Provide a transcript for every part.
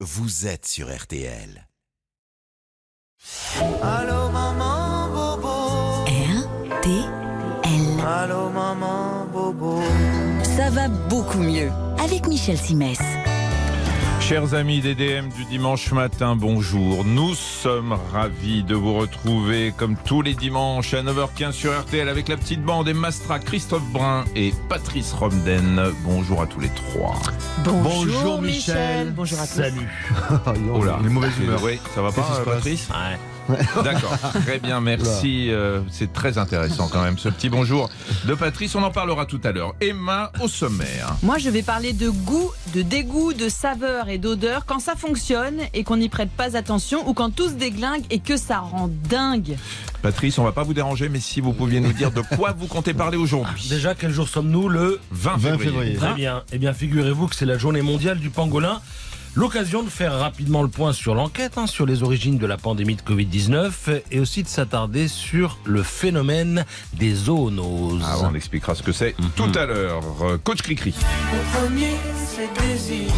vous êtes sur RTL. Allô maman bobo. RTL. Allô maman bobo. Ça va beaucoup mieux avec Michel Simès. Chers amis des DM du dimanche matin, bonjour. Nous sommes ravis de vous retrouver comme tous les dimanches à 9h15 sur RTL avec la petite bande et Mastra, Christophe Brun et Patrice Romden. Bonjour à tous les trois. Bonjour, Michel. Bonjour à tous. Salut. Oh là, les mauvaises humeurs. Oui, ça va pas, Patrice? D'accord, très bien, merci. Euh, c'est très intéressant quand même, ce petit bonjour de Patrice. On en parlera tout à l'heure. Emma au sommaire. Moi, je vais parler de goût, de dégoût, de saveur et d'odeur quand ça fonctionne et qu'on n'y prête pas attention ou quand tout se déglingue et que ça rend dingue. Patrice, on va pas vous déranger, mais si vous pouviez nous dire de quoi vous comptez parler aujourd'hui. Déjà, quel jour sommes-nous Le 20 20 février. février. Très bien. Eh bien, figurez-vous que c'est la journée mondiale du pangolin. L'occasion de faire rapidement le point sur l'enquête, hein, sur les origines de la pandémie de Covid-19 et aussi de s'attarder sur le phénomène des zoonoses. Ah, on expliquera ce que c'est tout à l'heure. Coach Cricri. Mon premier c'est désir.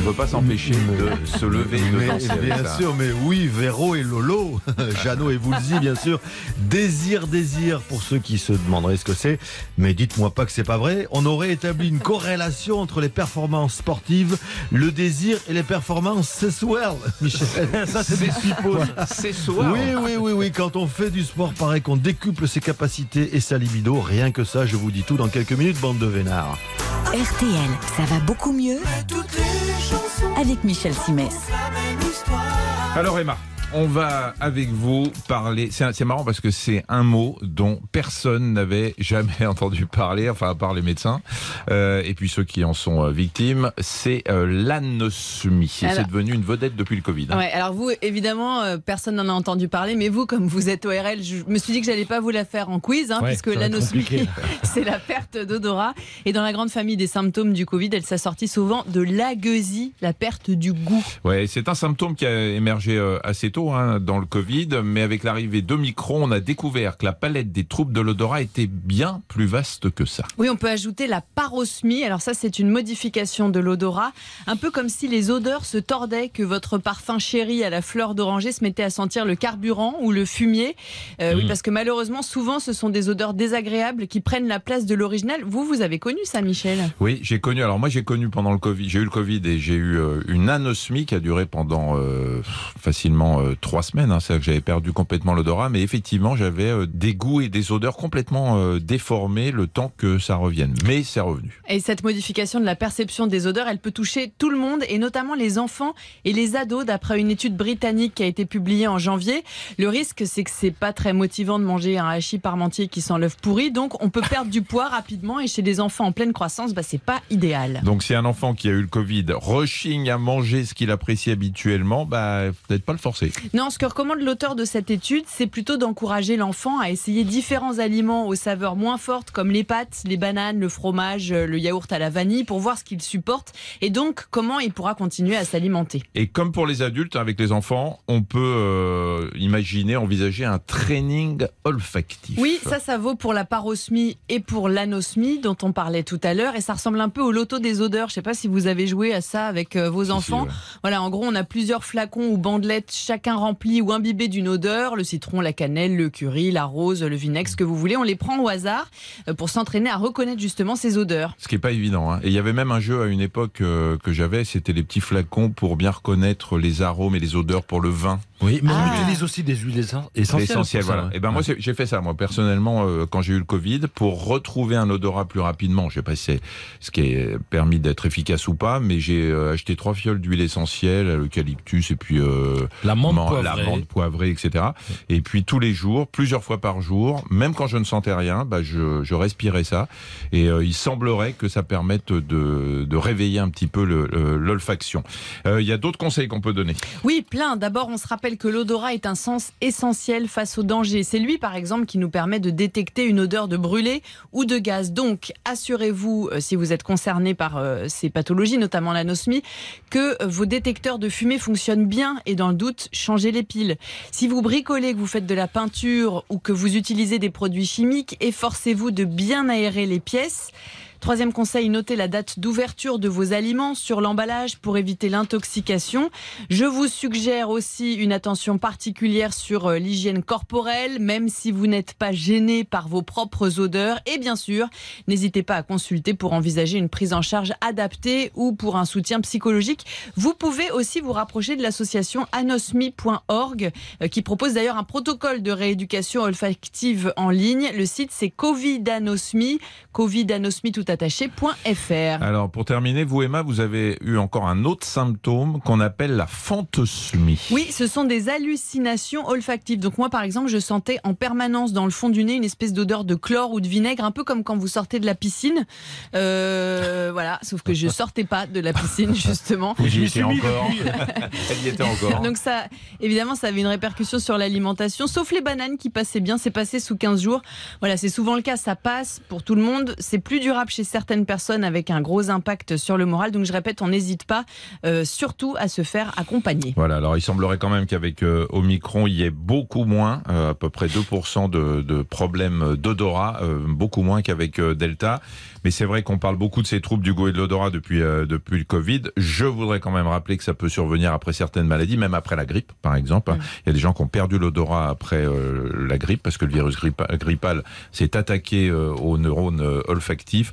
On peut pas s'empêcher de se lever et de Mais, danser avec bien ça. sûr, mais oui, Véro et Lolo, Jeannot et Woolsey, bien sûr. Désir, désir, pour ceux qui se demanderaient ce que c'est. Mais dites-moi pas que c'est pas vrai. On aurait établi une corrélation entre les performances sportives, le désir et les performances sexuelles, Michel. Ça, c'est des suppos. C'est soir. Oui, oui, oui, oui. Quand on fait du sport, pareil qu'on décuple ses capacités et sa libido. Rien que ça, je vous dis tout dans quelques minutes, bande de vénards. RTL, ça va beaucoup mieux? Toutes les chansons, avec Michel Simès. Alors Emma, on va avec vous parler. C'est c'est marrant parce que c'est un mot dont personne n'avait jamais entendu parler, enfin à part les médecins euh, et puis ceux qui en sont euh, victimes. C'est euh, l'anosmie. C'est devenu une vedette depuis le Covid. hein. Ouais, alors vous, évidemment, euh, personne n'en a entendu parler, mais vous, comme vous êtes ORL, je me suis dit que j'allais pas vous la faire en quiz, hein, Ouais, puisque l'anosmie, c'est la perte d'odorat. Et dans la grande famille des symptômes du Covid, elle s'assortit souvent de l'agueusie, la perte du goût. Ouais, c'est un symptôme qui a émergé euh, assez tôt hein, dans le Covid, mais avec l'arrivée d'Omicron, on a découvert que la palette des troubles de l'odorat était bien plus vaste que ça. Oui, on peut ajouter la parosmie. Alors ça, c'est une modification de l'odorat, un peu comme si les odeurs se tordaient, que votre parfum chéri à la fleur d'oranger se mettait à sentir le carburant ou le fumier. Euh, Oui, parce que malheureusement, souvent, ce sont des odeurs désagréables qui prennent la place de l'original. Vous, vous avez connu ça, Michel? Oui, j'ai connu. Alors moi, j'ai connu pendant le Covid. J'ai eu le Covid et j'ai eu euh, une anosmie qui a duré pendant euh, facilement euh, trois semaines. Hein. C'est-à-dire que j'avais perdu complètement l'odorat, mais effectivement, j'avais euh, des goûts et des odeurs complètement euh, déformés le temps que ça revienne. Mais c'est revenu. Et cette modification de la perception des odeurs, elle peut toucher tout le monde et notamment les enfants et les ados d'après une étude britannique qui a été publiée en janvier. Le risque, c'est que c'est pas très motivant de manger un hachis parmentier qui sent l'œuf pourri, donc on peut perdre du poids rapidement et chez les enfants en pleine croissance, bah, c'est pas idéal. Donc si un enfant qui a eu le Covid rechigne à manger ce qu'il apprécie habituellement, bah peut-être pas le forcer. Non, ce que recommande l'auteur de cette étude, c'est plutôt d'encourager l'enfant à essayer différents aliments aux saveurs moins fortes comme les pâtes, les bananes, le fromage, le yaourt à la vanille pour voir ce qu'il supporte et donc comment il pourra continuer à s'alimenter. Et comme pour les adultes, avec les enfants, on peut euh, imaginer, envisager un training olfactif. Oui, ça, ça vaut pour la parosmie et pour l'anosmie dont on parlait tout à l'heure. Et ça ressemble un peu au loto des odeurs. Je ne sais pas si vous avez joué à ça avec euh, vos Si, si, enfants. ouais. Voilà, en gros, on a plusieurs flacons ou bandelettes, chacun rempli ou imbibé d'une odeur. Le citron, la cannelle, le curry, la rose, le vinaigre, ce que vous voulez. On les prend au hasard euh, pour s'entraîner à reconnaître justement ces odeurs. Ce qui est pas évident. hein. Et il y avait même un jeu à une époque euh, que j'avais, c'était les petits flacons pour bien reconnaître les arômes et les odeurs pour le vin. Oui, mais Ah. on utilise aussi des huiles essen- essentielles. Ça, voilà. ouais. Et ben moi, j'ai fait ça, moi personnellement, euh, quand j'ai eu le Covid, pour retrouver un odorat plus rapidement. Je sais pas si c'est ce qui est permis d'être efficace ou pas, mais j'ai euh, acheté trois fioles d'huile essentielle, l'eucalyptus et puis euh, La menthe man- poivrée. la menthe poivrée, etc. Et puis tous les jours, plusieurs fois par jour, même quand je ne sentais rien, bah, je, je respirais ça. Et euh, il semblerait que ça permette de, de réveiller un petit peu le- le- l'olfaction. Euh, Il y a d'autres conseils qu'on peut donner. Oui, plein. D'abord, on se rappelle que l'odorat est un sens essentiel face au danger. C'est lui, par exemple, qui nous permet de détecter une odeur de brûlé ou de gaz. Donc, assurez-vous, euh, si vous êtes concerné par euh, ces pathologies, notamment l'anosmie, que vos détecteurs de fumée fonctionnent bien et dans le doute, changez les piles. Si vous bricolez, que vous faites de la peinture ou que vous utilisez des produits chimiques, efforcez-vous de bien aérer les pièces. Troisième conseil, notez la date d'ouverture de vos aliments sur l'emballage pour éviter l'intoxication. Je vous suggère aussi une attention particulière sur euh, l'hygiène corporelle, même si vous n'êtes pas gêné par vos propres odeurs. Et bien sûr, n'hésitez pas à consulter pour envisager une prise en charge adaptée ou pour un soutien psychologique. Vous pouvez aussi vous rapprocher de l'association anosmi.org euh, qui propose d'ailleurs un protocole de rééducation olfactive en ligne. Le site c'est covidanosmi, covidanosmi tout attaché.fr. Alors, pour terminer, vous, Emma, vous avez eu encore un autre symptôme qu'on appelle la fantosmie. Oui, ce sont des hallucinations olfactives. Donc moi, par exemple, je sentais en permanence dans le fond du nez une espèce d'odeur de chlore ou de vinaigre, un peu comme quand vous sortez de la piscine. Euh, voilà, sauf que je sortais pas de la piscine, justement. Vous y m'y étiez suis mis encore. Elle y était encore. Donc ça, évidemment, ça avait une répercussion sur l'alimentation, sauf les bananes qui passaient bien. C'est passé sous 15 jours. Voilà, c'est souvent le cas. Ça passe pour tout le monde. C'est plus durable chez certaines personnes avec un gros impact sur le moral. Donc je répète, on n'hésite pas, euh, surtout à se faire accompagner. Voilà, alors il semblerait quand même qu'avec euh, Omicron, il y ait beaucoup moins, euh, à peu près 2% de, de problèmes d'odorat, beaucoup moins qu'avec Delta. Mais c'est vrai qu'on parle beaucoup de ces troubles du goût et de l'odorat depuis, depuis le Covid. Je voudrais quand même rappeler que ça peut survenir après certaines maladies, même après la grippe, par exemple. Il y a des gens qui ont perdu l'odorat après la grippe, parce que le virus grippa- grippal s'est attaqué aux neurones olfactifs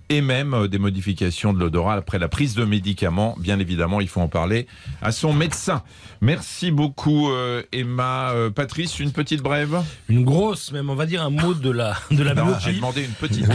et même euh, des modifications de l'odorat après la prise de médicaments. Bien évidemment, il faut en parler à son médecin. Merci beaucoup euh, Emma. Euh, Patrice, une petite brève? Une grosse, même, on va dire un mot de la, de la Non, myopie. J'ai demandé une petite.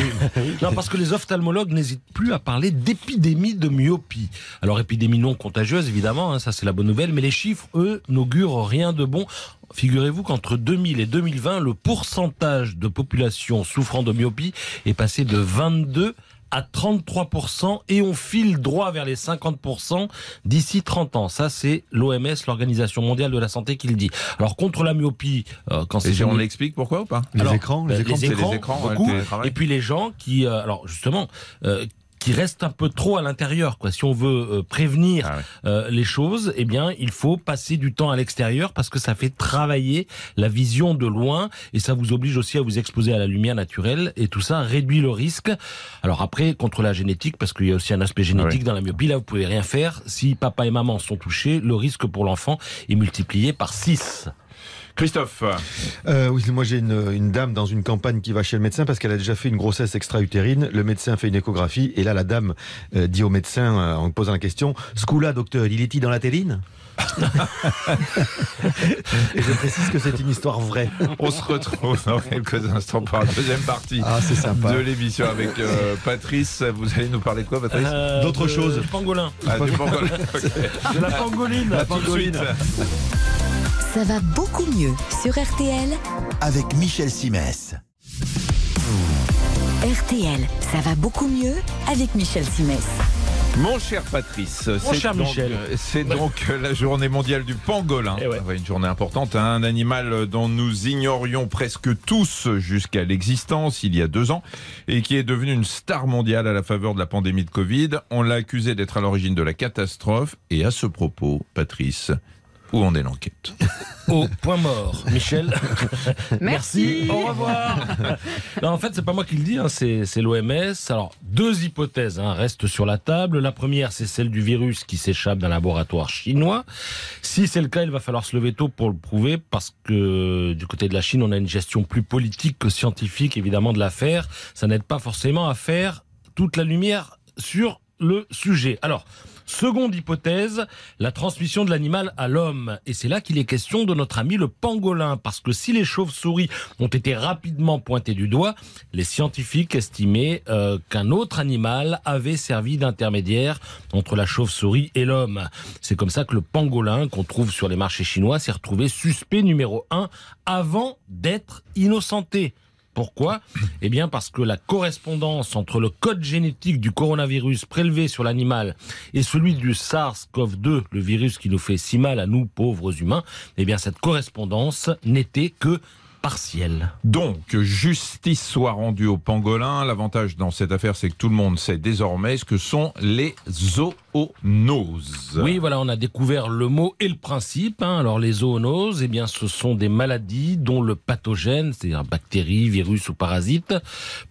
Non, parce que les ophtalmologues n'hésitent plus à parler d'épidémie de myopie. Alors, épidémie non contagieuse, évidemment, hein, ça c'est la bonne nouvelle, mais les chiffres, eux, n'augurent rien de bon. Figurez-vous qu'entre 2000 et 2020, le pourcentage de population souffrant de myopie est passé de 22 à 33% et on file droit vers les 50% d'ici 30 ans. Ça, c'est l'OMS, l'Organisation mondiale de la santé, qui le dit. Alors, contre la myopie, euh, quand c'est Et on l'explique pourquoi ou pas? Les alors, écrans, les écrans. les écrans, beaucoup. et puis les gens qui, euh, alors justement, euh, qui restent un peu trop à l'intérieur. Quoi. Si on veut euh, prévenir Ah ouais. euh, les choses, eh bien, il faut passer du temps à l'extérieur parce que ça fait travailler la vision de loin et ça vous oblige aussi à vous exposer à la lumière naturelle et tout ça réduit le risque. Alors après, contre la génétique, parce qu'il y a aussi un aspect génétique dans la myopie, là, vous pouvez rien faire. Si papa et maman sont touchés, le risque pour l'enfant est multiplié par 6. Christophe, Euh, oui, moi j'ai une, une dame dans une campagne qui va chez le médecin parce qu'elle a déjà fait une grossesse extra-utérine. Le médecin fait une échographie et là la dame euh, dit au médecin euh, en posant la question Ce coup-là, docteur, il est-il dans la terrine Et je précise que c'est une histoire vraie. on se retrouve dans quelques instants pour la deuxième partie Ah, sympa. de l'émission avec euh, Patrice. Vous allez nous parler de quoi, Patrice Euh, D'autres choses. Du pangolin. Ah, du pangolin. Ok. De la pangoline. À de suite. Ça va beaucoup mieux sur RTL. Avec Michel Simès. RTL, ça va beaucoup mieux avec Michel Simès. Mon cher Patrice, Mon c'est cher donc, Michel. euh, c'est donc euh, la journée mondiale du pangolin. Eh. Ouais, une journée importante, hein, un animal dont nous ignorions presque tous jusqu'à l'existence il y a deux ans et qui est devenu une star mondiale à la faveur de la pandémie de Covid. On l'a accusé d'être à l'origine de la catastrophe et à ce propos, Patrice, où en est l'enquête Au point mort. Michel. Merci. Au revoir. non, en fait, c'est pas moi qui le dis, hein, c'est, c'est l'OMS. Alors, deux hypothèses hein, restent sur la table. La première, c'est celle du virus qui s'échappe d'un laboratoire chinois. Si c'est le cas, il va falloir se lever tôt pour le prouver, parce que du côté de la Chine, on a une gestion plus politique que scientifique, évidemment, de l'affaire. Ça n'aide pas forcément à faire toute la lumière sur le sujet. Alors, Seconde hypothèse, la transmission de l'animal à l'homme. Et c'est là qu'il est question de notre ami le pangolin, parce que si les chauves-souris ont été rapidement pointées du doigt, les scientifiques estimaient euh, qu'un autre animal avait servi d'intermédiaire entre la chauve-souris et l'homme. C'est comme ça que le pangolin qu'on trouve sur les marchés chinois s'est retrouvé suspect numéro un avant d'être innocenté. Pourquoi Eh bien parce que la correspondance entre le code génétique du coronavirus prélevé sur l'animal et celui du SARS-CoV-2, le virus qui nous fait si mal à nous pauvres humains, eh bien cette correspondance n'était que partielle. Donc, justice soit rendue au pangolin. L'avantage dans cette affaire, c'est que tout le monde sait désormais ce que sont les zoonoses. Oui, voilà, on a découvert le mot et le principe. hein. Alors, les zoonoses, eh bien, ce sont des maladies dont le pathogène, c'est-à-dire bactérie, virus ou parasite,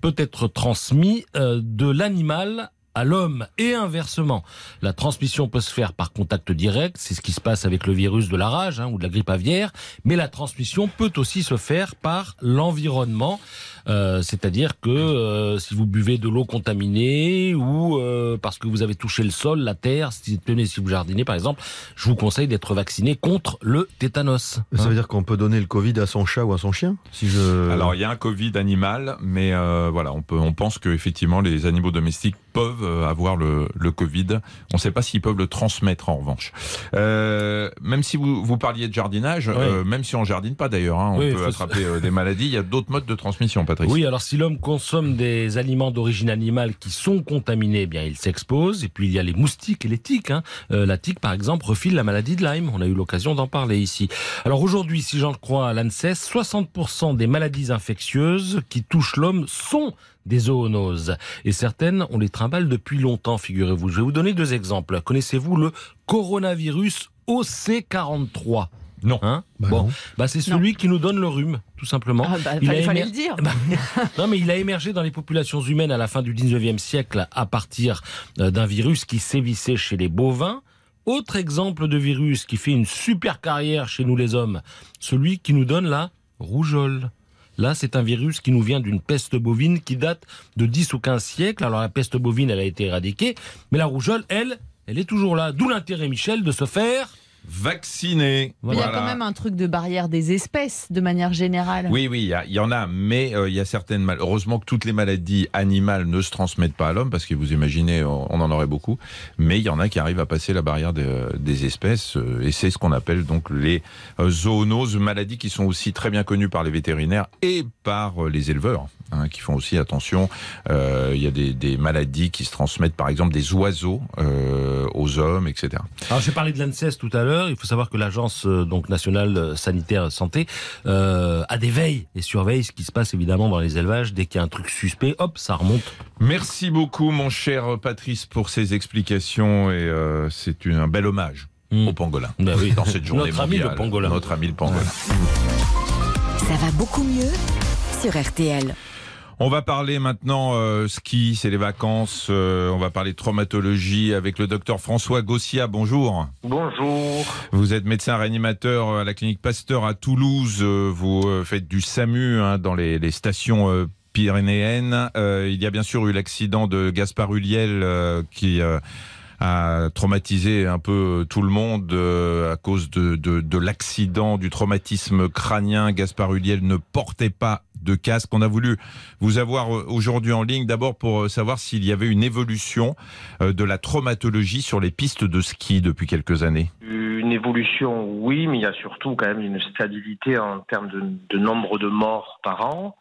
peut être transmis euh, de l'animal à l'homme et inversement. La transmission peut se faire par contact direct, c'est ce qui se passe avec le virus de la rage hein, ou de la grippe aviaire, mais la transmission peut aussi se faire par l'environnement, Euh, c'est-à-dire que euh, si vous buvez de l'eau contaminée ou euh, parce que vous avez touché le sol, la terre, si, tenez, si vous jardinez par exemple, je vous conseille d'être vacciné contre le tétanos. Ça Hein. veut dire qu'on peut donner le Covid à son chat ou à son chien si je... Alors, il y a un Covid animal, mais euh, voilà, on, peut, on pense que effectivement les animaux domestiques peuvent euh, avoir le, le Covid. On ne sait pas s'ils peuvent le transmettre en revanche. Euh, même si vous, vous parliez de jardinage, Oui. euh, même si on jardine pas d'ailleurs, hein, on Oui, peut attraper des maladies. Il y a d'autres modes de transmission, Patrice. Oui, alors si l'homme consomme des aliments d'origine animale qui sont contaminés, eh bien il s'expose. Et puis il y a les moustiques et les tiques. hein. Euh, la tique, par exemple, refile la maladie de Lyme. On a eu l'occasion d'en parler ici. Alors aujourd'hui, si j'en crois à l'ANSES, 60% des maladies infectieuses qui touchent l'homme sont des zoonoses. Et certaines, on les trimballe depuis longtemps, figurez-vous. Je vais vous donner deux exemples. Connaissez-vous le coronavirus OC43 Non. Hein? Bah bon, non. bah c'est celui qui nous donne le rhume, tout simplement. Ah bah, Il fallait, a fallait le dire. Non, mais il a émergé dans les populations humaines à la fin du 19e siècle à partir euh, d'un virus qui sévissait chez les bovins. Autre exemple de virus qui fait une super carrière chez nous les hommes, celui qui nous donne la rougeole. Là, c'est un virus qui nous vient d'une peste bovine qui date de 10 ou 15 siècles. Alors la peste bovine, elle a été éradiquée, mais la rougeole, elle, elle est toujours là. D'où l'intérêt, Michel, de se faire... Vacciné. Mais Il y a quand même un truc de barrière des espèces de manière générale. Oui, oui, il y, en a, mais euh, il y a certaines. mal- Heureusement que toutes les maladies animales ne se transmettent pas à l'homme, parce que vous imaginez, on on en aurait beaucoup. Mais il y en a qui arrivent à passer la barrière des, des espèces, euh, et c'est ce qu'on appelle donc les euh, zoonoses, maladies qui sont aussi très bien connues par les vétérinaires et par euh, les éleveurs, hein, qui font aussi attention. Euh, Il y a des, des maladies qui se transmettent, par exemple, des oiseaux euh, aux hommes, etc. Alors j'ai parlé de l'ANSES tout à l'heure. Il faut savoir que l'agence euh, donc nationale euh, sanitaire santé euh, a des veilles et surveille ce qui se passe évidemment dans les élevages. Dès qu'il y a un truc suspect, hop, ça remonte. Merci beaucoup, mon cher Patrice, pour ces explications, et euh, c'est un bel hommage. Mm. au pangolin. Ben oui. Dans cette journée Notre ami le pangolin. Notre ami le pangolin. Ça va beaucoup mieux sur RTL. On va parler maintenant euh, ski, c'est les vacances. euh, on va parler traumatologie avec le docteur François Gossia. Bonjour. Bonjour. Vous êtes médecin réanimateur à la clinique Pasteur à Toulouse. Euh, Vous euh, faites du SAMU hein, dans les, les stations euh, pyrénéennes. Euh, il y a bien sûr eu l'accident de Gaspard Huliel euh, qui euh, a traumatisé un peu tout le monde euh, à cause de, de, de l'accident, du traumatisme crânien. Gaspard Huliel ne portait pas de casque. On a voulu vous avoir euh, aujourd'hui en ligne d'abord pour euh, savoir s'il y avait une évolution de la traumatologie sur les pistes de ski depuis quelques années. Une évolution, oui, mais il y a surtout quand même une stabilité en termes de nombre de morts par an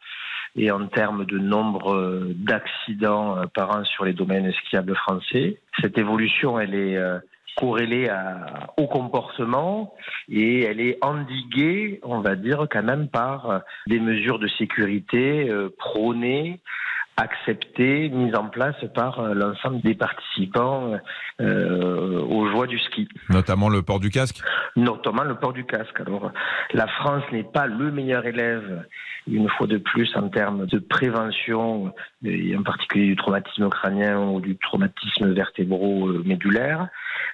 et en termes de nombre euh, d'accidents euh, par an sur les domaines skiables français. Cette évolution, elle est euh, corrélée à- au comportement et elle est endiguée, on va dire, quand même par des mesures de sécurité prônées acceptées, mises en place par euh, l'ensemble des participants euh, aux joies du ski, Notamment le port du casque? Notamment le port du casque. Alors, la France n'est pas le meilleur élève, une fois de plus, en termes de prévention, et en particulier du traumatisme crânien ou du traumatisme vertébro-médulaire,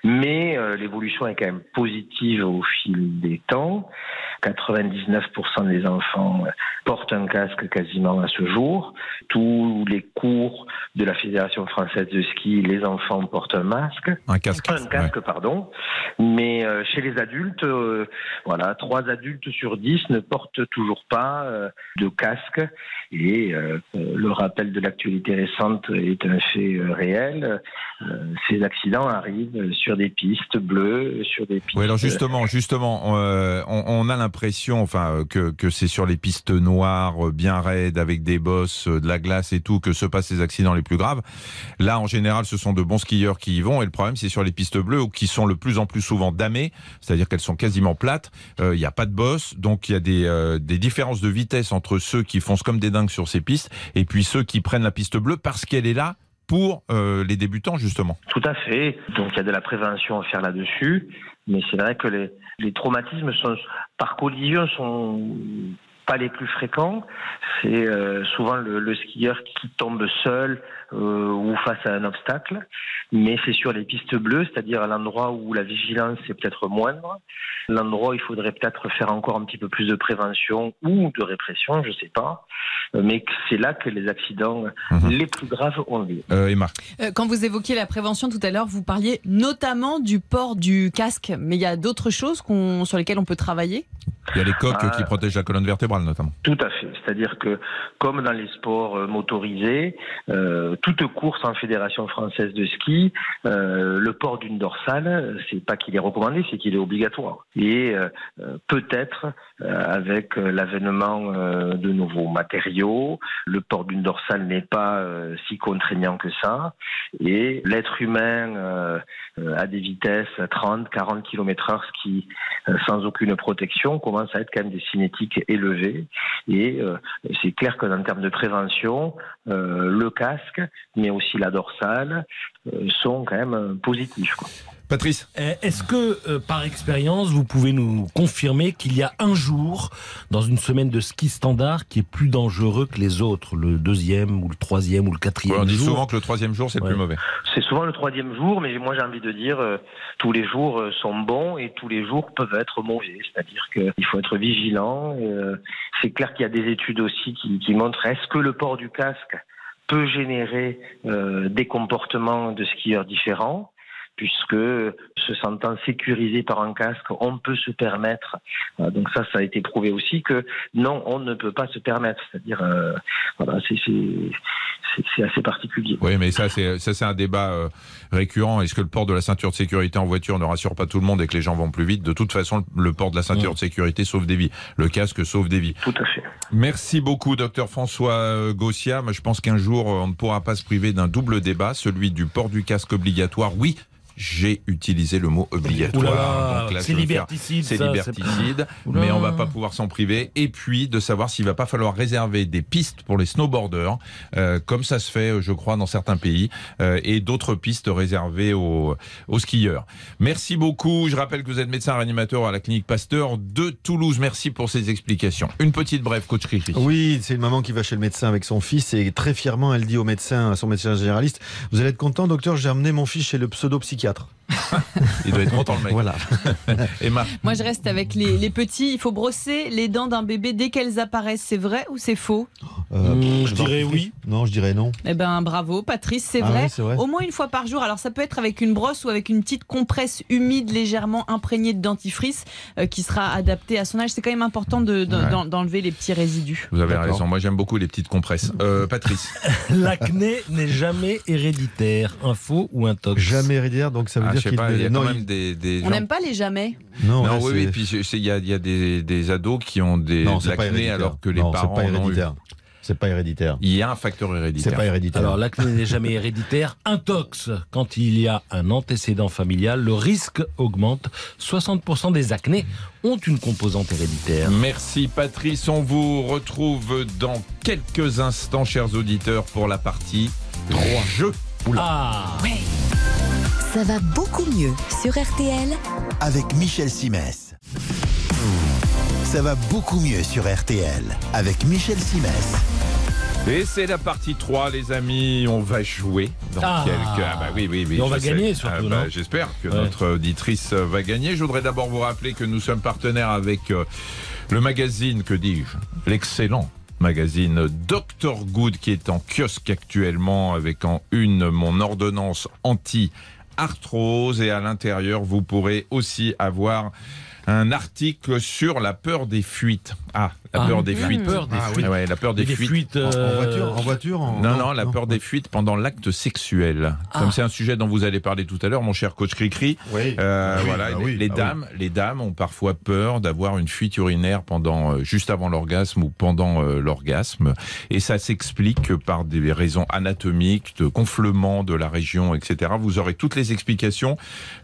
mais euh, l'évolution est quand même positive au fil des temps. 99% des enfants euh, portent un casque quasiment à ce jour. Tous les cours de la Fédération française de ski, les enfants portent un masque. Un casque. Un casque, pardon. Mais euh, chez les adultes, euh, voilà, trois adultes sur dix ne portent toujours pas euh, de casque. Et euh, le rappel de l'actualité récente est un fait réel. Ces accidents arrivent sur des pistes bleues, sur des pistes. Oui, alors justement, justement, on, on a l'impression, enfin, que, que c'est sur les pistes noires, bien raides, avec des bosses, de la glace et tout, que se passent les accidents plus graves. Là, en général, ce sont de bons skieurs qui y vont, et le problème, c'est sur les pistes bleues, qui sont le plus en plus souvent damées, c'est-à-dire qu'elles sont quasiment plates. Euh, Il n'y a pas de bosse, donc il y a des, euh, des différences de vitesse entre ceux qui foncent comme des dingues sur ces pistes, et puis ceux qui prennent la piste bleue parce qu'elle est là pour euh, les débutants, justement. Tout à fait. Donc il y a de la prévention à faire là-dessus. Mais c'est vrai que les, les traumatismes sont, par collision sont pas les plus fréquents. C'est euh, souvent le, le skieur qui tombe seul euh, ou face à un obstacle. Mais c'est sur les pistes bleues, c'est-à-dire à, l'endroit où la vigilance est peut-être moindre, l'endroit où il faudrait peut-être faire encore un petit peu plus de prévention ou de répression, je sais pas. Mais c'est là que les accidents Mhm. les plus graves ont lieu. Euh, Emma. Euh, Quand vous évoquiez la prévention tout à l'heure, vous parliez notamment du port du casque. Mais il y a d'autres choses sur lesquelles on peut travailler? Il y a les coques Ah. qui protègent la colonne vertébrale, notamment. Tout à fait. C'est-à-dire que, comme dans les sports euh, motorisés, euh, toute course en fédération française de ski, euh, le port d'une dorsale, c'est pas qu'il est recommandé, c'est qu'il est obligatoire. Et peut-être avec l'avènement de nouveaux matériaux, le port d'une dorsale n'est pas si contraignant que ça. Et l'être humain à des vitesses à 30, 40 km/h, sans aucune protection commence à être quand même des cinétiques élevées. Et euh, c'est clair que en termes de prévention, euh, le casque, mais aussi la dorsale, sont quand même euh, positifs. quoi. Patrice Euh, Est-ce que, euh, par expérience, vous pouvez nous confirmer qu'il y a un jour dans une semaine de ski standard qui est plus dangereux que les autres, le deuxième ou le troisième ou le quatrième Ouais, On dit jour souvent que le troisième jour, c'est le plus mauvais. C'est souvent le troisième jour, mais moi j'ai envie de dire euh, tous les jours euh, sont bons et tous les jours peuvent être mauvais. C'est-à-dire qu'il faut être vigilant. euh, c'est clair qu'il y a des études aussi qui, qui montrent est-ce que le port du casque peut générer euh, des comportements de skieurs différents puisque se sentant sécurisé par un casque, on peut se permettre. euh, donc ça, ça a été prouvé aussi que non, on ne peut pas se permettre. C'est-à-dire, euh, voilà, c'est assez particulier. Oui, mais ça, c'est un débat euh, récurrent. Est-ce que le port de la ceinture de sécurité en voiture ne rassure pas tout le monde et que les gens vont plus vite? De toute façon, le port de la ceinture Mm. de sécurité sauve des vies. Le casque sauve des vies. Tout à fait. Merci beaucoup, docteur François Gossia. Je pense qu'un jour, on ne pourra pas se priver d'un double débat, celui du port du casque obligatoire. Oui, j'ai utilisé le mot obligatoire. C'est liberticide. C'est liberticide, mais on va pas pouvoir s'en priver. Et puis de savoir s'il va pas falloir réserver des pistes pour les snowboarders, euh, comme ça se fait, je crois, dans certains pays, euh, et d'autres pistes réservées aux, aux skieurs. Merci beaucoup. Je rappelle que vous êtes médecin réanimateur à la clinique Pasteur de Toulouse. Merci pour ces explications. Une petite brève, coach Riri. Oui, c'est une maman qui va chez le médecin avec son fils et très fièrement, elle dit au médecin, à son médecin généraliste, vous allez être content, docteur, j'ai amené mon fils chez le pseudo-psychiatre. Il doit être content le mec. Voilà. Emma. Moi, je reste avec les, les petits. Il faut brosser les dents d'un bébé dès qu'elles apparaissent. C'est vrai ou c'est faux? Euh, Mmh, je dirais oui. Non, je dirais non. Eh ben, bravo, Patrice, c'est Ah vrai. vrai. Au moins une fois par jour. Alors, ça peut être avec une brosse ou avec une petite compresse humide légèrement imprégnée de dentifrice euh, qui sera adaptée à son âge. C'est quand même important de- de- Ouais. d'enlever les petits résidus. Vous avez raison. Moi, j'aime beaucoup les petites compresses. Euh, Patrice. L'acné n'est jamais héréditaire. Un faux ou un tox? Jamais héréditaire, donc ça veut Ah, je dire sais qu'il pas, il y a non, quand il- même des, des On gens n'aime pas les jamais. Non, Non, là, oui, c'est- oui, puis il y a, y a des, des ados qui ont des, non, c'est alors que les non, parents c'est pas en ont eu. héréditaire. C'est pas héréditaire. Il y a un facteur C'est héréditaire. pas héréditaire. Alors, l'acné n'est jamais héréditaire. Un tox, quand il y a un antécédent familial, le risque augmente. 60% des acnés ont une composante héréditaire. Merci Patrice, on vous retrouve dans quelques instants, chers auditeurs, pour la partie 3 jeux. Ah Ça va beaucoup mieux sur RTL avec Michel Simès. Ça va beaucoup mieux sur RTL avec Michel Simès. Et c'est la partie 3, les amis. On va jouer dans Ah. quelques. Ah bah oui, oui, oui. Et on va sais. gagner, surtout, Ah bah, J'espère que Ouais. notre auditrice va gagner. Je voudrais d'abord vous rappeler que nous sommes partenaires avec euh, le magazine, que dis-je, l'excellent magazine Dr Good qui est en kiosque actuellement avec en une mon ordonnance anti arthrose et à l'intérieur vous pourrez aussi avoir un article sur la peur des fuites. Ah, la Ah, peur des fuites. peur des Ah ouais, la peur des, Des fuites. fuites, En, en euh, voiture, en voiture en- Non, non, la peur des fuites pendant l'acte sexuel. Ah. Comme c'est un sujet dont vous allez parler tout à l'heure, mon cher coach Cricri. Oui. Euh, oui, voilà, bah les, dames, les dames ont parfois peur d'avoir une fuite urinaire pendant, euh, juste avant l'orgasme ou pendant euh, l'orgasme, et ça s'explique par des raisons anatomiques, de gonflement de la région, etc. Vous aurez toutes les explications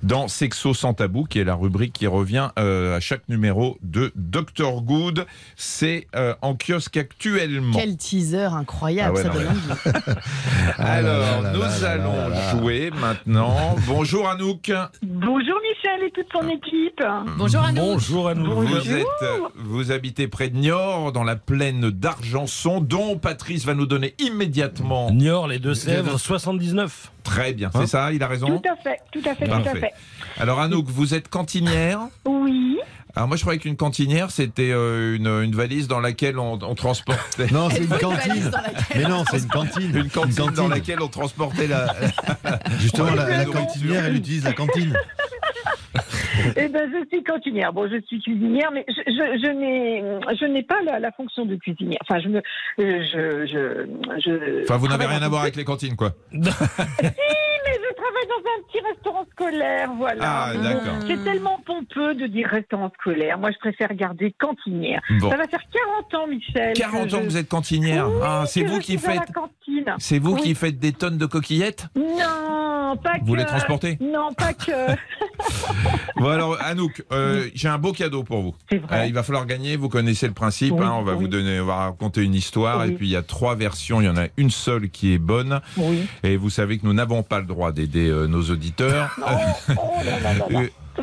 dans Sexo sans tabou, qui est la rubrique qui revient à chaque numéro de Dr Good. C'est euh, en kiosque actuellement. Quel teaser incroyable, Ah ouais, ça non, donne envie. Alors, là là nous là allons jouer maintenant. Bonjour Anouk. Bonjour Michel et toute son équipe. Bonjour à nous. Bonjour à nous. Vous êtes, euh, vous habitez près de Niort, dans la plaine d'Argenson, dont Patrice va nous donner immédiatement. Niort, les Deux-Sèvres, 79. Très bien, Hein c'est ça, il a raison. Tout à fait, tout à fait, tout à Parfait. fait. Alors Anouk, vous êtes cantinière. Oui. Alors moi je croyais qu'une cantinière c'était euh, une, une valise dans laquelle on, on transportait. Non, c'est une cantine. dans laquelle Mais non, c'est une cantine. Une cantine, dans laquelle on transportait la. Justement, la, la la cantinière, elle utilise la cantine. Eh ben, je suis cantinière. Bon, je suis cuisinière, mais je, je, je n'ai, je n'ai pas la, la fonction de cuisinière. Enfin, je me, euh, je, je, je. Enfin, vous n'avez rien à voir avec les cantines, quoi. Si, mais travaille dans un petit restaurant scolaire, voilà. Ah, d'accord. C'est tellement pompeux de dire restaurant scolaire. Moi, je préfère garder cantinière. Bon. Ça va faire 40 ans, Michel. 40 ans que je- vous êtes cantinière. Oui, ah, c'est vous qui faites. C'est vous Oui. qui faites des tonnes de coquillettes? Non, pas que. Vous les transportez? Non, pas que. Bon alors Anouk, euh, j'ai un beau cadeau pour vous. C'est vrai. Euh, il va falloir gagner, vous connaissez le principe, Oui, hein, on va vous donner, on va raconter une histoire et puis il y a trois versions, il y en a une seule qui est bonne et vous savez que nous n'avons pas le droit d'aider nos auditeurs. Oh, oh là.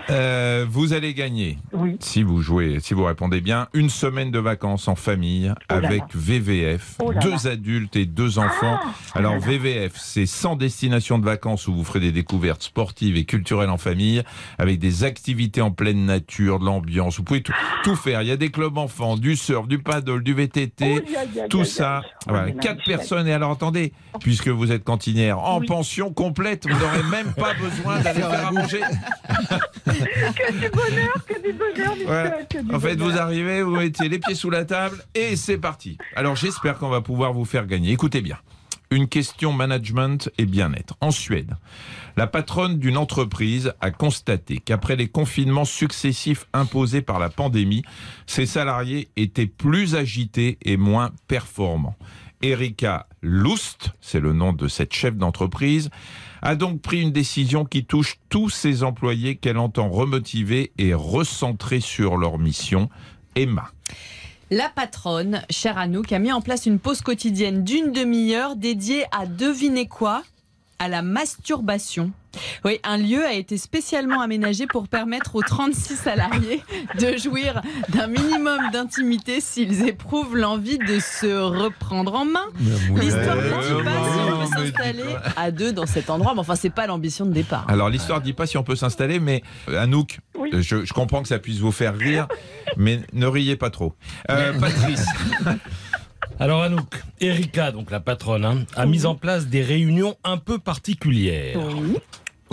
Euh, vous allez gagner, Oui. si vous jouez, si vous répondez bien, une semaine de vacances en famille Oh là avec là. VVF, Oh là deux adultes et deux enfants. Ah, Alors là là. VVF, c'est 100 destinations de vacances où vous ferez des découvertes sportives et culturelles en famille, avec des activités en pleine nature, de l'ambiance. Vous pouvez tout, tout faire. Il y a des clubs enfants, du surf, du paddle, du VTT. Oh, Tout ça, voilà, Oh, quatre personnes. Et alors attendez, puisque vous êtes cantinière, en Oui. pension complète, vous n'aurez même pas besoin d'aller faire à manger. Que du bonheur, que du bonheur, Michel. Que du En fait, vous arrivez, vous mettez les pieds sous la table et c'est parti. Alors j'espère qu'on va pouvoir vous faire gagner. Écoutez bien. Une question management et bien-être. En Suède, la patronne d'une entreprise a constaté qu'après les confinements successifs imposés par la pandémie, ses salariés étaient plus agités et moins performants. Erika Lust, c'est le nom de cette chef d'entreprise, a donc pris une décision qui touche tous ses employés qu'elle entend remotiver et recentrer sur leur mission. Emma. La patronne, chère Anouk, a mis en place une pause quotidienne d'une demi-heure dédiée à deviner quoi À la masturbation. Oui, un lieu a été spécialement aménagé pour permettre aux 36 salariés de jouir d'un minimum d'intimité s'ils éprouvent l'envie de se reprendre en main. L'histoire ne dit pas si on peut s'installer à deux dans cet endroit, mais enfin, c'est pas l'ambition de départ. Alors l'histoire ne dit pas si on peut s'installer, mais euh, Anouk, Oui. euh, je, je comprends que ça puisse vous faire rire, mais ne riez pas trop. Euh, Patrice, Alors Anouk, Erika, donc la patronne, hein, a mis en place des réunions un peu particulières. Oui.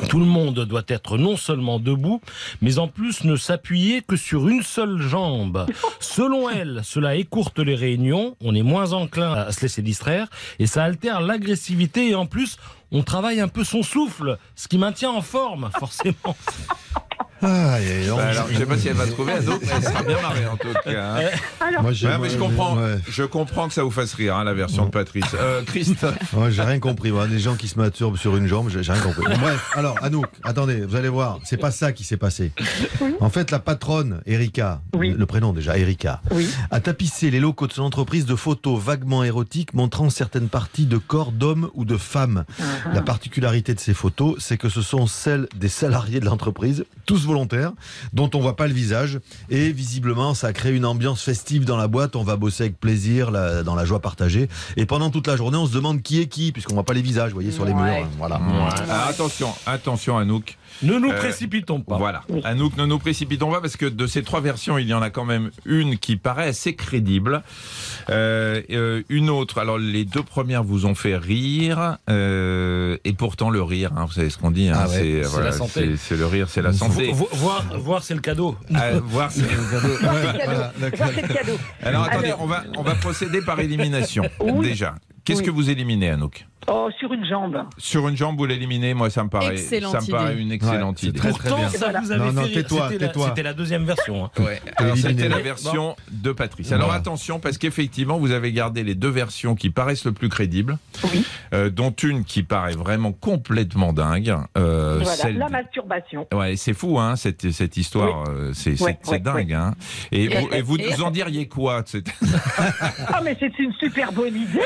Tout le monde doit être non seulement debout, mais en plus ne s'appuyer que sur une seule jambe. Selon elle, cela écourte les réunions, on est moins enclin à se laisser distraire, et ça altère l'agressivité, et en plus, on travaille un peu son souffle, ce qui maintient en forme, forcément. Ah, et donc, Bah alors, je ne sais pas si elle va trouver Anouk, mais elle sera bien marrée en tout cas. hein. Alors, moi, j'ai- Ouais, mais je comprends, ouais. je comprends que ça vous fasse rire, hein, la version de Patrice. Euh, Christophe, Ouais, j'ai rien compris. Moi. Des gens qui se masturbent sur une jambe, j'ai rien compris. Bref, alors, Anouk, attendez, vous allez voir, c'est pas ça qui s'est passé. En fait, la patronne, Erika, Oui. le prénom déjà, Erika, oui. a tapissé les locaux de son entreprise de photos vaguement érotiques montrant certaines parties de corps d'hommes ou de femmes. La particularité de ces photos, c'est que ce sont celles des salariés de l'entreprise, tous volontaires, dont on voit pas le visage. Et visiblement, ça crée une ambiance festive dans la boîte. On va bosser avec plaisir, la- dans la joie partagée. Et pendant toute la journée, on se demande qui est qui, puisqu'on voit pas les visages, vous voyez, sur les Ouais. murs. Voilà. Ah, attention, attention Anouk. Ne nous Euh, précipitons pas. Voilà. Anouk, ne nous précipitons pas parce que de ces trois versions, il y en a quand même une qui paraît assez crédible. Euh, euh, une autre, alors les deux premières vous ont fait rire. euh, et pourtant, le rire, hein, vous savez ce qu'on dit, hein, Ah ouais, c'est le rire, c'est la santé. Vo- vo- voir, voir c'est le cadeau. Euh, voir, c'est- Voilà, Voir le cadeau. alors attendez, Alors- on va, on va procéder par élimination. Oui. Déjà. Qu'est-ce Oui. que vous éliminez, Anouk Oh, sur une jambe. Sur une jambe, vous l'éliminez Moi, ça me paraît, Excellente ça me paraît idée. une excellente Ouais, idée. très, très Pourtant, ça Voilà. vous avait Non, non, fait tais-toi, C'était la- la deuxième version. hein. Ouais. C'était la Bon. version de Patrice. Alors attention parce qu'effectivement vous avez gardé les deux versions qui paraissent le plus crédibles, Oui. euh, dont une qui paraît vraiment complètement dingue. euh, Voilà, celle la masturbation. Ouais, c'est fou, hein, cette, cette histoire. euh, C'est Ouais, dingue, hein. Et, Et- vous, et vous et- nous en diriez quoi Ah, mais c'est une super bonne idée.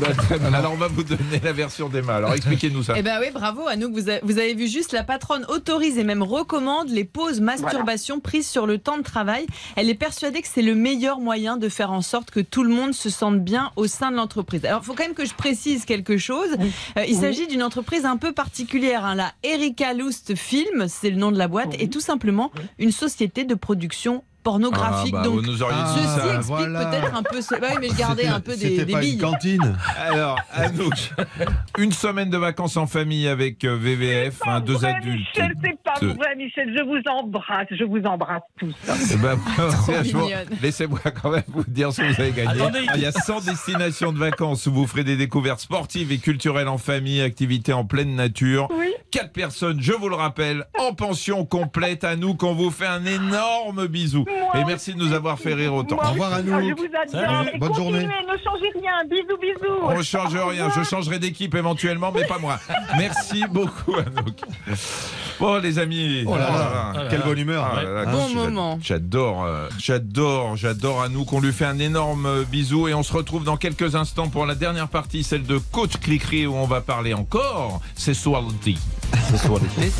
Alors on va vous donner la version d'Emma. Alors expliquez-nous ça. Eh ben oui, bravo Anouk, vous, a- vous avez vu juste, la patronne autorise et même recommande les pauses masturbation prises sur le temps de travail. Elle est persuadée que c'est le meilleur moyen de faire en sorte que tout le monde se sente bien au sein de l'entreprise. Alors il faut quand même que je précise quelque chose. Euh, il Oui. s'agit d'une entreprise un peu particulière. hein. La Erika Lust Film, c'est le nom de la boîte, Oui. est tout simplement une société de production pornographique. Ah, bah, Donc vous nous auriez dit Ceci ça. explique voilà. peut-être un peu ce. Bah oui, mais je gardais un peu des, des pas billes. une cantine. Alors Anouk, une semaine de vacances en famille avec euh, VVF, Pas hein, deux vrai, adultes. Michel, c'est pas Deux. vrai, Michel. Je vous embrasse. Je vous embrasse tous. Mignonne. Laissez-moi quand même vous dire ce que vous avez gagné. Attendez. Ah, Il y a 100 destinations de vacances où vous ferez des découvertes sportives et culturelles en famille, activités en pleine nature. Oui. Quatre personnes, je vous le rappelle, en pension complète à nous, qu'on vous fait un énorme bisou. Moi Et merci de nous avoir fait rire autant. Moi Au revoir, aussi, Anouk. Je vous adore. Et Bonne continuez, journée. Ne changez rien. Bisous, bisous. On ne change Au rien, je changerai d'équipe éventuellement, mais pas moi. Merci beaucoup, Anouk. Bon, les amis. Oh là ah là, là là. quelle bonne humeur. Ah là là, Bon moment. J'adore, euh, j'adore, j'adore Anouk. On lui fait un énorme euh, bisou et on se retrouve dans quelques instants pour la dernière partie, celle de Coach Cliquery où on va parler encore sexuality. Sexuality.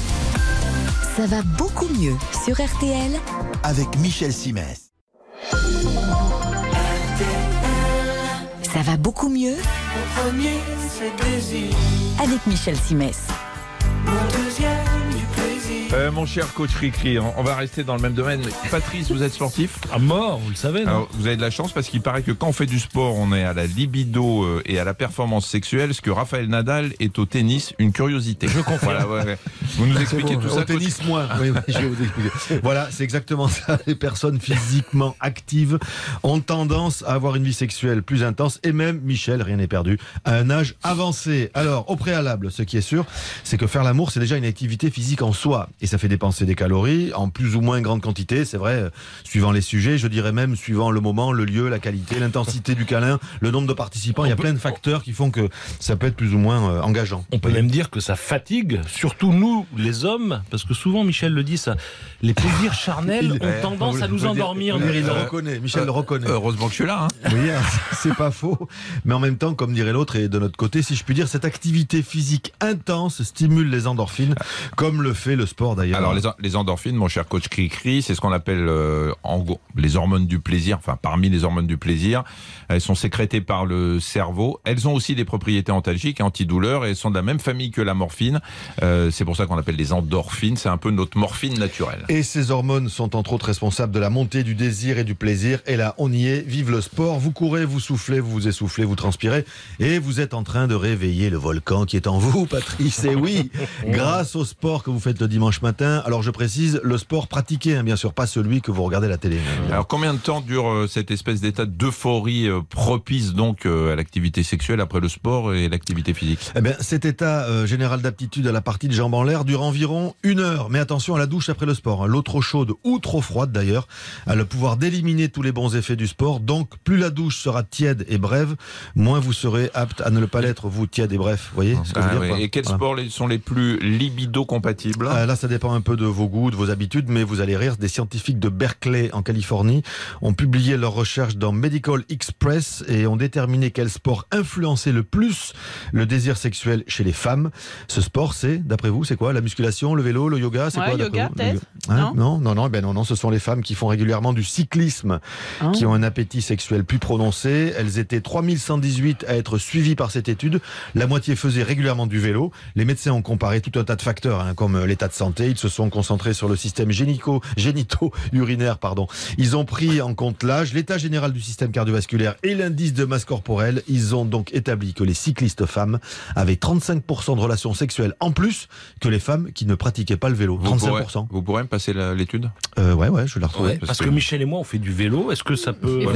Ça va beaucoup mieux sur RTL Avec Michel Simès. Ça va beaucoup mieux Mon premier, c'est désir. avec Michel Simès. Mon deuxième. Euh, mon cher Coach on on va rester dans le même domaine. Patrice, vous êtes sportif À mort, vous le savez, non Alors, vous avez de la chance parce qu'il paraît que quand on fait du sport, on est à la libido euh, et à la performance sexuelle, ce que Raphaël Nadal est au tennis, une curiosité. Je confirme. Vous nous expliquez Bon, tout au ça. coach tennis moins. Oui, oui, je vais vous expliquer. Voilà, c'est exactement ça. Les personnes physiquement actives ont tendance à avoir une vie sexuelle plus intense et même, Michel, rien n'est perdu, à un âge avancé. Alors, au préalable, ce qui est sûr, c'est que faire l'amour, c'est déjà une activité physique en soi et ça fait dépenser des calories en plus ou moins grande quantité. C'est vrai, euh, suivant les sujets, je dirais même suivant le moment, le lieu, la qualité, l'intensité du câlin, le nombre de participants. Il y a plein de facteurs qui font que ça peut être plus ou moins euh, engageant. On peut même dire que ça fatigue, surtout nous, les hommes, parce que souvent, Michel le dit, ça, les plaisirs charnels Il- ont Ouais, tendance à nous endormir. dire, il le Euh, reconnaît. Michel le reconnaît. Heureusement que je suis là. hein. Oui, c'est pas faux. Mais en même temps, comme dirait l'autre, et de notre côté, si je puis dire, cette activité physique intense stimule les endorphines, comme le fait le sport d'ailleurs. Alors les, en- les endorphines, mon cher coach Cricri, c'est ce qu'on appelle euh, en gros les hormones du plaisir. Enfin, parmi les hormones du plaisir, elles sont sécrétées par le cerveau. Elles ont aussi des propriétés antalgiques et antidouleurs et elles sont de la même famille que la morphine. Euh, c'est pour ça qu'on appelle les endorphines. C'est un peu notre morphine naturelle. Et ces hormones sont entre autres responsables de la montée du désir et du plaisir. Et là, on y est. Vive le sport. Vous courez, vous soufflez, vous vous essoufflez, vous transpirez. Et vous êtes en train de réveiller le volcan qui est en vous, Patrice. Et oui, grâce au sport que vous faites le dimanche matin. Alors je précise, le sport pratiqué, hein, bien sûr, pas celui que vous regardez à la télé. Alors combien de temps dure euh, cette espèce d'état d'euphorie euh, propice donc euh, à l'activité sexuelle après le sport et l'activité physique? Eh bien, cet état euh, général d'aptitude à la partie de jambes en l'air dure environ une heure. Mais attention à la douche après le sport. hein. L'eau trop chaude ou trop froide d'ailleurs a le pouvoir d'éliminer tous les bons effets du sport. Donc, plus la douche sera tiède et brève, moins vous serez apte à ne pas l'être, vous, tiède et bref. Vous voyez ce que je Ah veux dire Et quels Voilà. sports sont les plus libido compatibles Ah, Là, ça dépend un peu de vos goûts, de vos habitudes, mais vous allez rire. Des scientifiques de Berkeley, en Californie, ont publié leurs recherches dans Medical Express et ont déterminé quel sport influençait le plus le désir sexuel chez les femmes. Ce sport, c'est, d'après vous, c'est quoi? La musculation, le vélo, le yoga C'est Ouais, quoi yoga, peut-être Hein? Non? Non, non, non, ben non, non, ce sont les femmes qui font régulièrement du cyclisme, Ah. qui ont un appétit sexuel plus prononcé. Elles étaient 3118 à être suivies par cette étude. La moitié faisait régulièrement du vélo. Les médecins ont comparé tout un tas de facteurs, hein, comme l'état de santé. Ils se sont concentrés sur le système génico, génito-urinaire, pardon. Ils ont pris en compte l'âge, l'état général du système cardiovasculaire et l'indice de masse corporelle. Ils ont donc établi que les cyclistes femmes avaient 35% de relations sexuelles en plus que les femmes qui ne pratiquaient pas le vélo. Vous pourrez, 35%. vous pourrez me passer l'étude? Euh, ouais, ouais, je vais la retrouver. Ouais, parce que Michel et moi, on fait du vélo. Est-ce que ça peut. Vous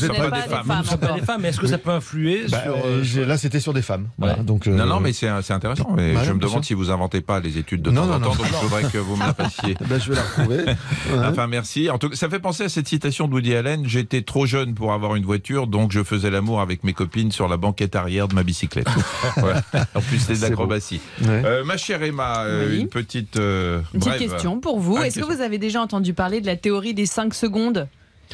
n'êtes pas pas pas des femmes. femmes. Pas des femmes, mais est-ce que ça peut influer Bah, sur. euh, euh, j'ai- là, c'était sur des femmes. Voilà, Ouais. donc, euh, Non, non, mais c'est c'est intéressant. Mais Bah je me demande si vous inventez pas les études de Non, temps non, en non. temps, donc il faudrait que vous me la passiez. Ben, je vais la retrouver. Ouais. Enfin, merci. En tout cas, ça fait penser à cette citation de Woody Allen. J'étais trop jeune pour avoir une voiture, donc je faisais l'amour avec mes copines sur la banquette arrière de ma bicyclette. Voilà. En plus, l'acrobatie. Ouais. Euh, ma chère Emma, euh, Oui. une petite, euh, Une petite brève. question pour vous. Ah, Est-ce que vous avez déjà entendu parler de la théorie des 5 secondes?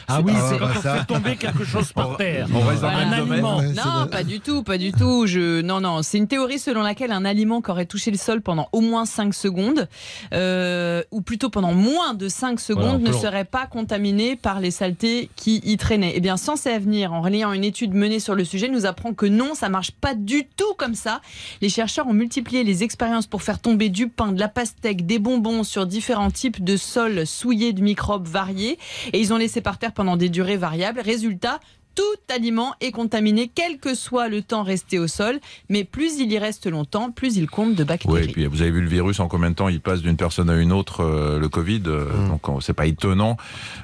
Ah oui, c'est quand on ça. fait tomber quelque chose par terre. On reste dans Un aliment. Non, pas du tout, pas du tout. Je... Non, non, c'est une théorie selon laquelle un aliment qui aurait touché le sol pendant au moins 5 secondes, euh, ou plutôt pendant moins de 5 secondes, Voilà, ne serait pas contaminé par les saletés qui y traînaient. Eh bien, Sensé Avenir, en reliant une étude menée sur le sujet, nous apprend que non, ça marche pas du tout comme ça. Les chercheurs ont multiplié les expériences pour faire tomber du pain, de la pastèque, des bonbons sur différents types de sols souillés de microbes variés, et ils ont laissé par terre pendant des durées variables. Résultat, tout aliment est contaminé, quel que soit le temps resté au sol, mais plus il y reste longtemps, plus il compte de Oui, bactéries. et puis vous avez vu le virus en combien de temps il passe d'une personne à une autre, euh, le Covid, euh, Mm. donc euh, c'est pas étonnant.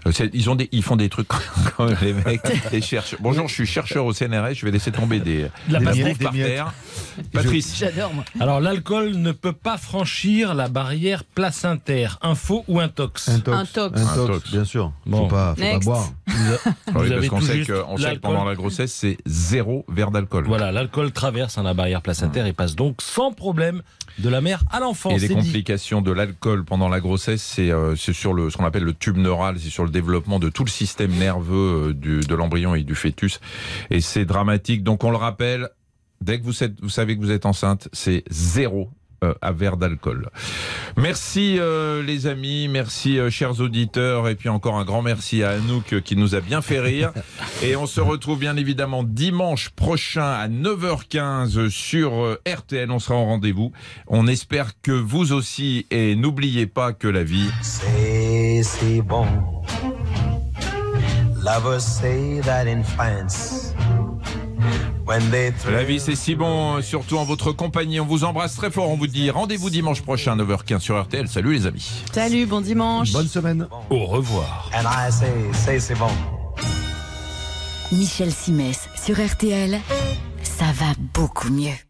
Euh, ils ont des, ils font des trucs quand même, les mecs, les chercheurs. Bonjour, je suis chercheur au CNRS, je vais laisser tomber des, De la des miettes par Des terre. Patrice, J'adore, moi. Alors, l'alcool ne peut pas franchir la barrière placentaire. Un faux ou un tox Un tox. Un tox. Un Un tox, tox. bien sûr. Bon. Faut pas, faut pas boire. Vous oui, parce avez qu'on sait juste pendant la grossesse, c'est zéro verre d'alcool. Voilà, l'alcool traverse hein, la barrière placentaire et passe donc sans problème de la mère à l'enfant. Et les dit. complications de l'alcool pendant la grossesse, c'est euh, c'est sur le, ce qu'on appelle le tube neural, c'est sur le développement de tout le système nerveux euh, du, de l'embryon et du fœtus. Et c'est dramatique. Donc on le rappelle, dès que vous, êtes- vous savez que vous êtes enceinte, c'est zéro à verre d'alcool. Merci euh, les amis, merci euh, chers auditeurs, et puis encore un grand merci à Anouk euh, qui nous a bien fait rire. Et on se retrouve bien évidemment dimanche prochain à 9h15 sur euh, RTL, on sera en rendez-vous. On espère que vous aussi, et n'oubliez pas que la vie... C'est si bon. Lovers say that in France. La vie c'est si bon, surtout en votre compagnie. On vous embrasse très fort, on vous dit rendez-vous dimanche prochain 9h15 sur RTL. Salut les amis. Salut, bon dimanche. Bonne semaine. Au revoir. And I say, say c'est bon. Michel Simès sur RTL, ça va beaucoup mieux.